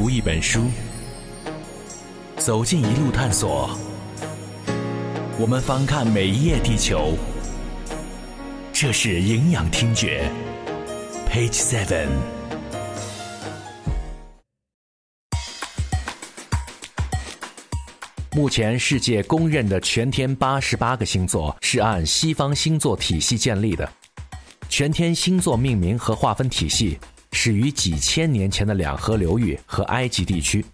读一本书，走进一路探索。我们翻看每一页地球，这是营养听觉，Page Seven。目前世界公认的全天八十八个星座是按西方星座体系建立的。全天星座命名和划分体系始于几千年前的两河流域和埃及地区。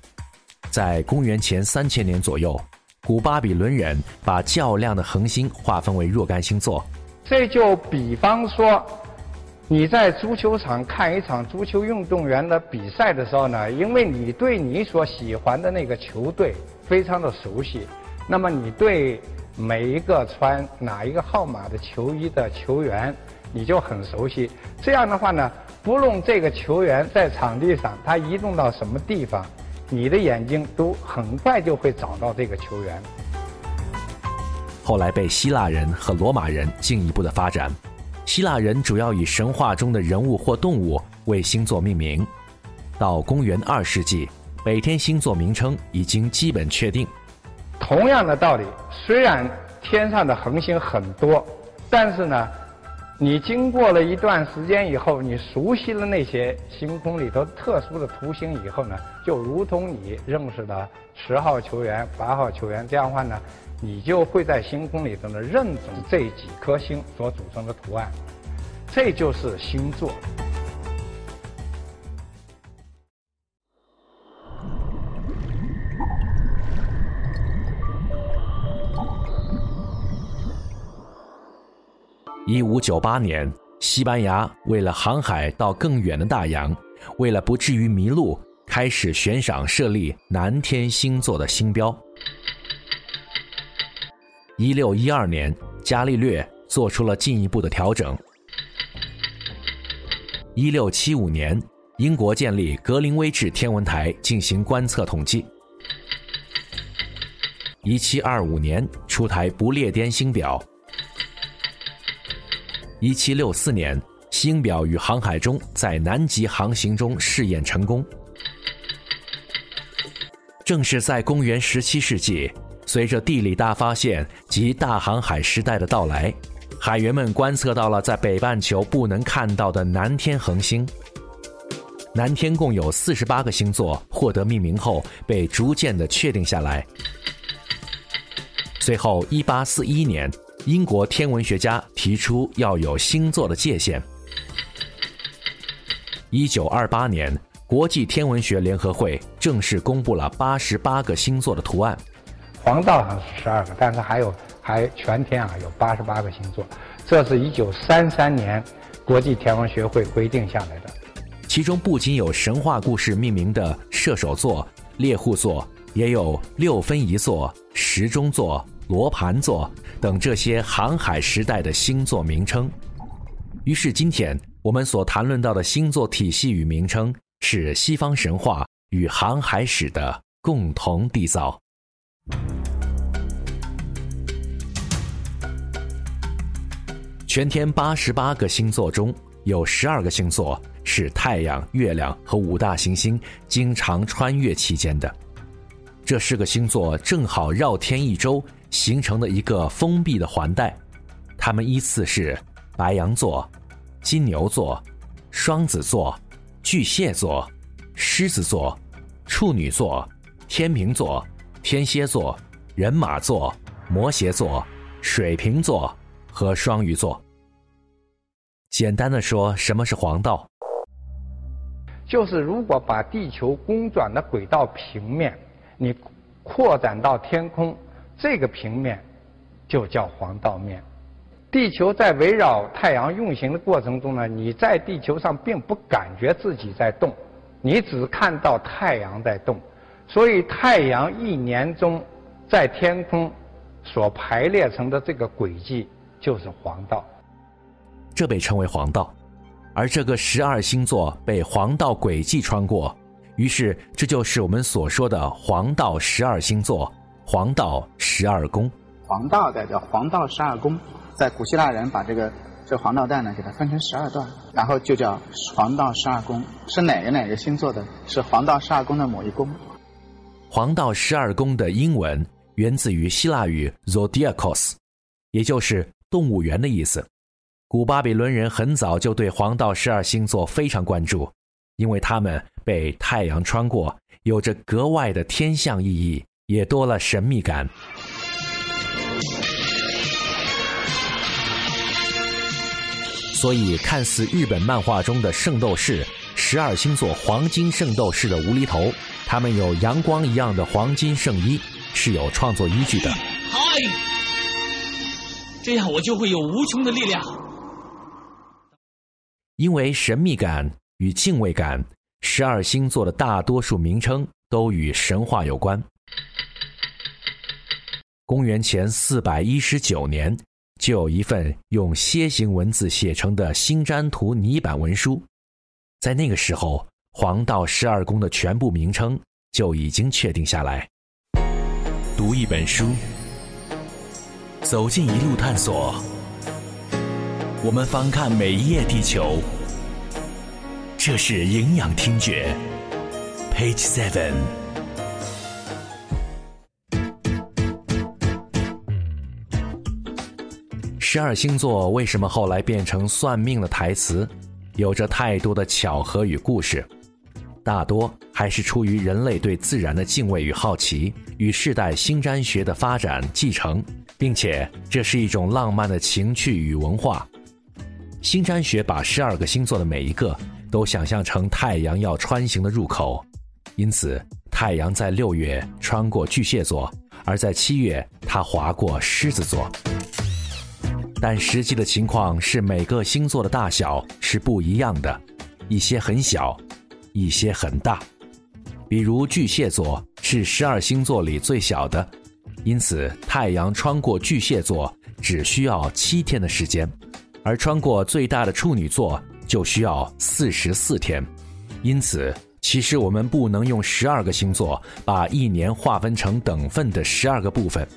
在公元前三千年左右，古巴比伦人把较量的恒星划分为若干星座。这就比方说，你在足球场看一场足球运动员的比赛的时候呢，因为你对你所喜欢的那个球队非常的熟悉，那么你对每一个穿哪一个号码的球衣的球员。你就很熟悉，这样的话呢，不论这个球员在场地上他移动到什么地方，你的眼睛都很快就会找到这个球员。后来被希腊人和罗马人进一步的发展，希腊人主要以神话中的人物或动物为星座命名。到公元二世纪，每天星座名称已经基本确定。同样的道理，虽然天上的恒星很多，但是呢。你经过了一段时间以后，你熟悉了那些星空里头特殊的图形以后呢，就如同你认识了十号球员、八号球员，这样的话呢，你就会在星空里头呢认准这几颗星所组成的图案，这就是星座。一五九八年，西班牙为了航海到更远的大洋，为了不至于迷路，开始悬赏设立南天星座的星标。一六一二年，伽利略做出了进一步的调整。一六七五年，英国建立格林威治天文台进行观测统计。一七二五年，出台不列颠星表。一七六四年，星表与航海中在南极航行中试验成功。正是在公元十七世纪，随着地理大发现及大航海时代的到来，海员们观测到了在北半球不能看到的南天恒星。南天共有四十八个星座，获得命名后被逐渐的确定下来。随后，一八四一年。英国天文学家提出要有星座的界限。一九二八年，国际天文学联合会正式公布了八十八个星座的图案。黄道上是十二个，但是还有还全天啊有八十八个星座。这是一九三三年国际天文学会规定下来的。其中不仅有神话故事命名的射手座、猎户座，也有六分仪座、时钟座。罗盘座等这些航海时代的星座名称，于是今天我们所谈论到的星座体系与名称，是西方神话与航海史的共同缔造。全天八十八个星座中有十二个星座是太阳、月亮和五大行星经常穿越期间的，这四个星座正好绕天一周。形成的一个封闭的环带，它们依次是白羊座、金牛座、双子座、巨蟹座、狮子座、处女座、天秤座、天蝎座、人马座、摩羯座、水瓶座和双鱼座。简单的说，什么是黄道？就是如果把地球公转的轨道平面，你扩展到天空。这个平面就叫黄道面。地球在围绕太阳运行的过程中呢，你在地球上并不感觉自己在动，你只看到太阳在动。所以太阳一年中在天空所排列成的这个轨迹就是黄道，这被称为黄道。而这个十二星座被黄道轨迹穿过，于是这就是我们所说的黄道十二星座。黄道十二宫，黄道代表黄道十二宫，在古希腊人把这个这黄道带呢，给它分成十二段，然后就叫黄道十二宫。是哪个哪个星座的？是黄道十二宫的某一宫。黄道十二宫的英文源自于希腊语 zodiacos，也就是动物园的意思。古巴比伦人很早就对黄道十二星座非常关注，因为他们被太阳穿过，有着格外的天象意义，也多了神秘感。所以，看似日本漫画中的圣斗士、十二星座黄金圣斗士的无厘头，他们有阳光一样的黄金圣衣，是有创作依据的。嗨，这样我就会有无穷的力量。因为神秘感与敬畏感，十二星座的大多数名称都与神话有关。公元前四百一十九年。就有一份用楔形文字写成的星占图泥板文书，在那个时候，黄道十二宫的全部名称就已经确定下来。读一本书，走进一路探索，我们翻看每一页地球。这是营养听觉，Page Seven。十二星座为什么后来变成算命的台词？有着太多的巧合与故事，大多还是出于人类对自然的敬畏与好奇，与世代星占学的发展继承，并且这是一种浪漫的情趣与文化。星占学把十二个星座的每一个都想象成太阳要穿行的入口，因此太阳在六月穿过巨蟹座，而在七月它划过狮子座。但实际的情况是，每个星座的大小是不一样的，一些很小，一些很大。比如巨蟹座是十二星座里最小的，因此太阳穿过巨蟹座只需要七天的时间，而穿过最大的处女座就需要四十四天。因此，其实我们不能用十二个星座把一年划分成等份的十二个部分。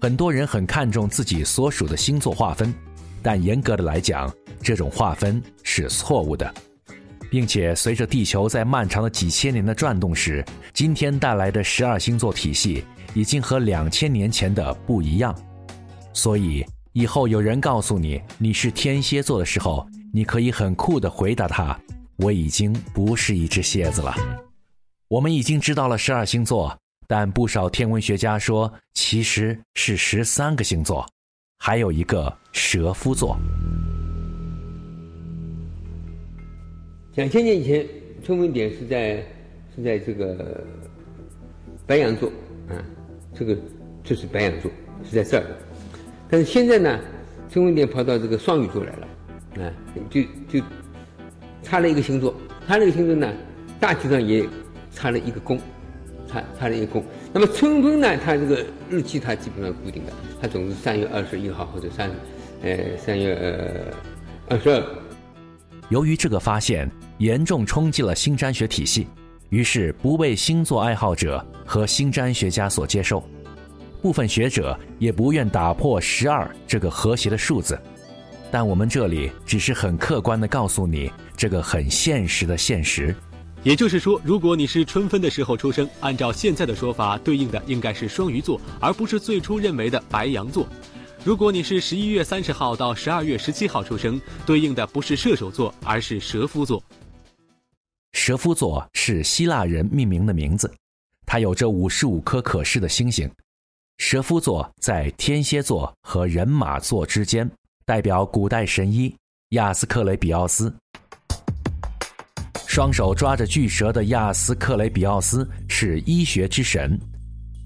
很多人很看重自己所属的星座划分，但严格的来讲，这种划分是错误的，并且随着地球在漫长的几千年的转动时，今天带来的十二星座体系已经和两千年前的不一样。所以以后有人告诉你你是天蝎座的时候，你可以很酷的回答他：“我已经不是一只蝎子了。”我们已经知道了十二星座。但不少天文学家说，其实是十三个星座，还有一个蛇夫座。两千年以前，春分点是在是在这个白羊座啊，这个就是白羊座，是在这儿。但是现在呢，春分点跑到这个双鱼座来了，啊，就就差了一个星座，它那个星座呢，大体上也差了一个宫。它它的一个宫，那么春分呢？它这个日期它基本上固定的，它总是三月二十一号或者三，呃三月呃二十二。由于这个发现严重冲击了星占学体系，于是不被星座爱好者和星占学家所接受，部分学者也不愿打破十二这个和谐的数字。但我们这里只是很客观的告诉你这个很现实的现实。也就是说，如果你是春分的时候出生，按照现在的说法，对应的应该是双鱼座，而不是最初认为的白羊座；如果你是十一月三十号到十二月十七号出生，对应的不是射手座，而是蛇夫座。蛇夫座是希腊人命名的名字，它有着五十五颗可视的星星。蛇夫座在天蝎座和人马座之间，代表古代神医亚斯克雷比奥斯。双手抓着巨蛇的亚斯克雷比奥斯是医学之神，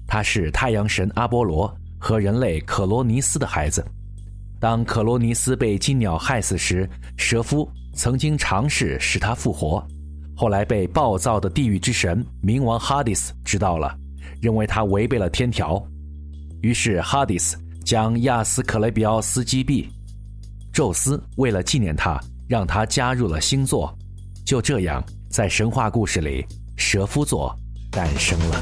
他是太阳神阿波罗和人类可罗尼斯的孩子。当可罗尼斯被金鸟害死时，蛇夫曾经尝试使他复活，后来被暴躁的地狱之神冥王哈迪斯知道了，认为他违背了天条，于是哈迪斯将亚斯克雷比奥斯击毙。宙斯为了纪念他，让他加入了星座。就这样，在神话故事里，蛇夫座诞生了。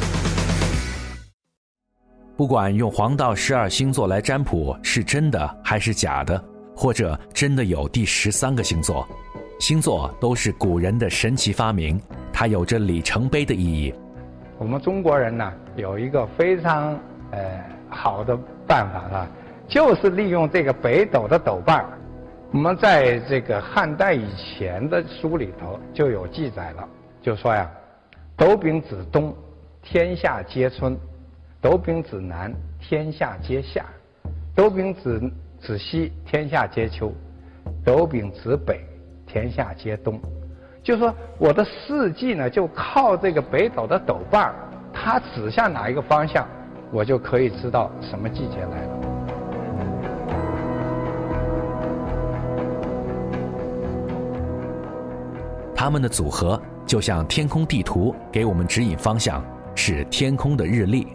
不管用黄道十二星座来占卜是真的还是假的，或者真的有第十三个星座。星座都是古人的神奇发明，它有着里程碑的意义。我们中国人呢，有一个非常呃好的办法啊，就是利用这个北斗的斗瓣儿。我们在这个汉代以前的书里头就有记载了，就说呀，斗柄指东，天下皆春；斗柄指南，天下皆夏；斗柄指指西，天下皆秋；斗柄指北。天下皆冬，就说我的四季呢，就靠这个北斗的斗瓣儿，它指向哪一个方向，我就可以知道什么季节来了。它们的组合就像天空地图，给我们指引方向，是天空的日历。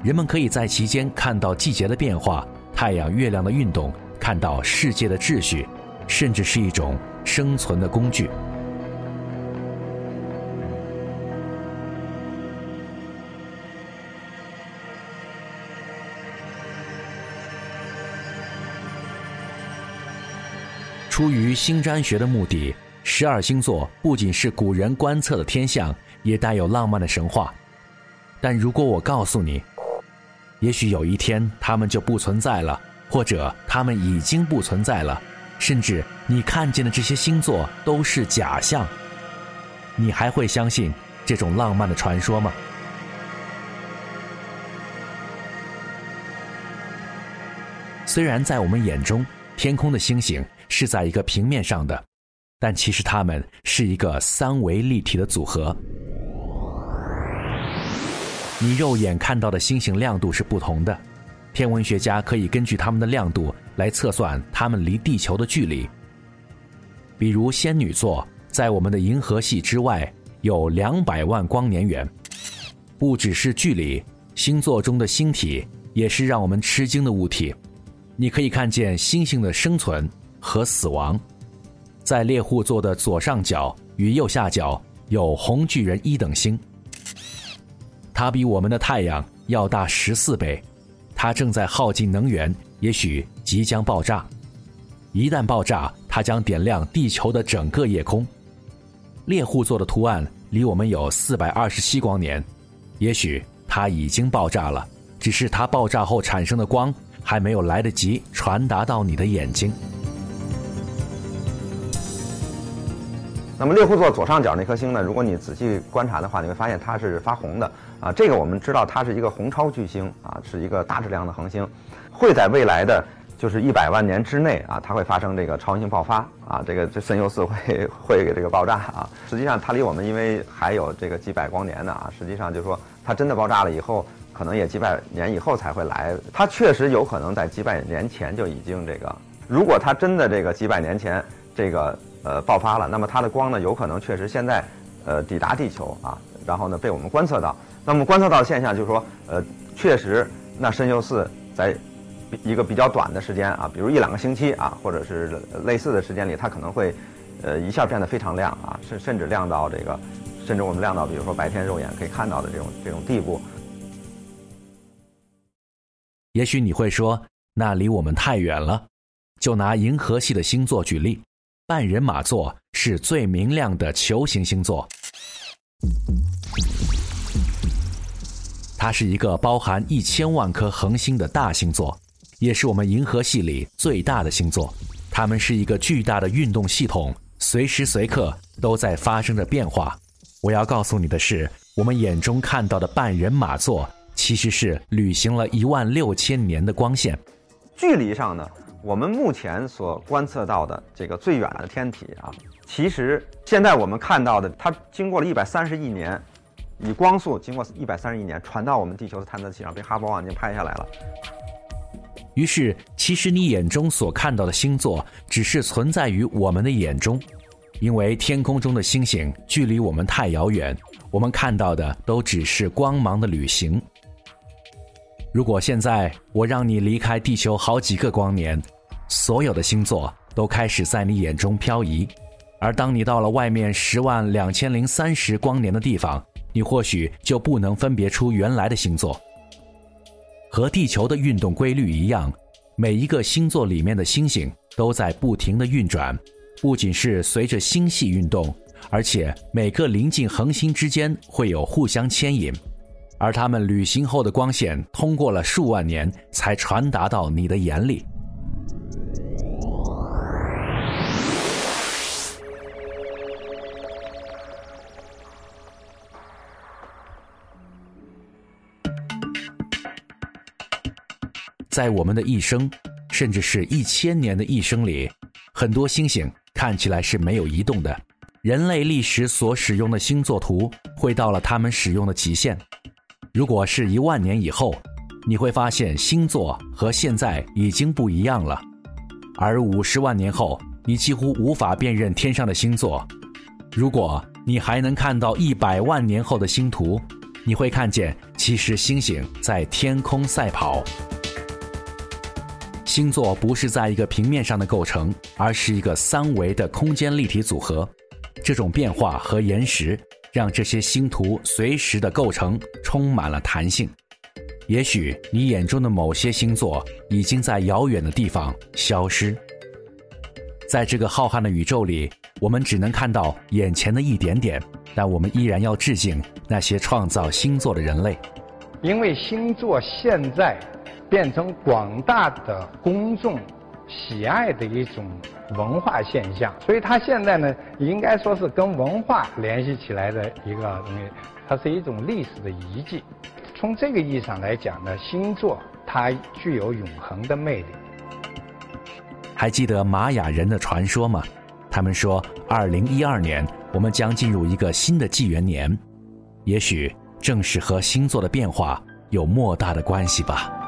人们可以在其间看到季节的变化、太阳、月亮的运动，看到世界的秩序，甚至是一种。生存的工具。出于星占学的目的，十二星座不仅是古人观测的天象，也带有浪漫的神话。但如果我告诉你，也许有一天它们就不存在了，或者它们已经不存在了。甚至你看见的这些星座都是假象，你还会相信这种浪漫的传说吗？虽然在我们眼中，天空的星星是在一个平面上的，但其实它们是一个三维立体的组合。你肉眼看到的星星亮度是不同的。天文学家可以根据它们的亮度来测算它们离地球的距离。比如仙女座在我们的银河系之外有两百万光年远。不只是距离，星座中的星体也是让我们吃惊的物体。你可以看见星星的生存和死亡。在猎户座的左上角与右下角有红巨人一等星，它比我们的太阳要大十四倍。它正在耗尽能源，也许即将爆炸。一旦爆炸，它将点亮地球的整个夜空。猎户座的图案离我们有四百二十七光年，也许它已经爆炸了，只是它爆炸后产生的光还没有来得及传达到你的眼睛。那么猎户座左上角那颗星呢？如果你仔细观察的话，你会发现它是发红的啊。这个我们知道它是一个红超巨星啊，是一个大质量的恒星，会在未来的就是一百万年之内啊，它会发生这个超新星爆发啊。这个这神游四会会给这个爆炸啊。实际上它离我们因为还有这个几百光年呢啊。实际上就是说它真的爆炸了以后，可能也几百年以后才会来。它确实有可能在几百年前就已经这个，如果它真的这个几百年前这个。呃，爆发了。那么它的光呢，有可能确实现在，呃，抵达地球啊，然后呢被我们观测到。那么观测到的现象就是说，呃，确实，那参宿四在一个比较短的时间啊，比如一两个星期啊，或者是类似的时间里，它可能会，呃，一下变得非常亮啊，甚甚至亮到这个，甚至我们亮到比如说白天肉眼可以看到的这种这种地步。也许你会说，那离我们太远了。就拿银河系的星座举例。半人马座是最明亮的球形星座，它是一个包含一千万颗恒星的大星座，也是我们银河系里最大的星座。它们是一个巨大的运动系统，随时随刻都在发生着变化。我要告诉你的是，我们眼中看到的半人马座其实是旅行了一万六千年的光线。距离上呢？我们目前所观测到的这个最远的天体啊，其实现在我们看到的，它经过了一百三十亿年，以光速经过一百三十亿年传到我们地球的探测器上，被哈勃望远镜拍下来了。于是，其实你眼中所看到的星座，只是存在于我们的眼中，因为天空中的星星距离我们太遥远，我们看到的都只是光芒的旅行。如果现在我让你离开地球好几个光年，所有的星座都开始在你眼中漂移，而当你到了外面十万两千零三十光年的地方，你或许就不能分别出原来的星座。和地球的运动规律一样，每一个星座里面的星星都在不停的运转，不仅是随着星系运动，而且每个临近恒星之间会有互相牵引，而它们旅行后的光线通过了数万年才传达到你的眼里。在我们的一生，甚至是一千年的一生里，很多星星看起来是没有移动的。人类历史所使用的星座图会到了他们使用的极限。如果是一万年以后，你会发现星座和现在已经不一样了。而五十万年后，你几乎无法辨认天上的星座。如果你还能看到一百万年后的星图，你会看见其实星星在天空赛跑。星座不是在一个平面上的构成，而是一个三维的空间立体组合。这种变化和延时，让这些星图随时的构成充满了弹性。也许你眼中的某些星座已经在遥远的地方消失。在这个浩瀚的宇宙里，我们只能看到眼前的一点点，但我们依然要致敬那些创造星座的人类，因为星座现在。变成广大的公众喜爱的一种文化现象，所以它现在呢，应该说是跟文化联系起来的一个东西，它是一种历史的遗迹。从这个意义上来讲呢，星座它具有永恒的魅力。还记得玛雅人的传说吗？他们说，二零一二年我们将进入一个新的纪元年，也许正是和星座的变化有莫大的关系吧。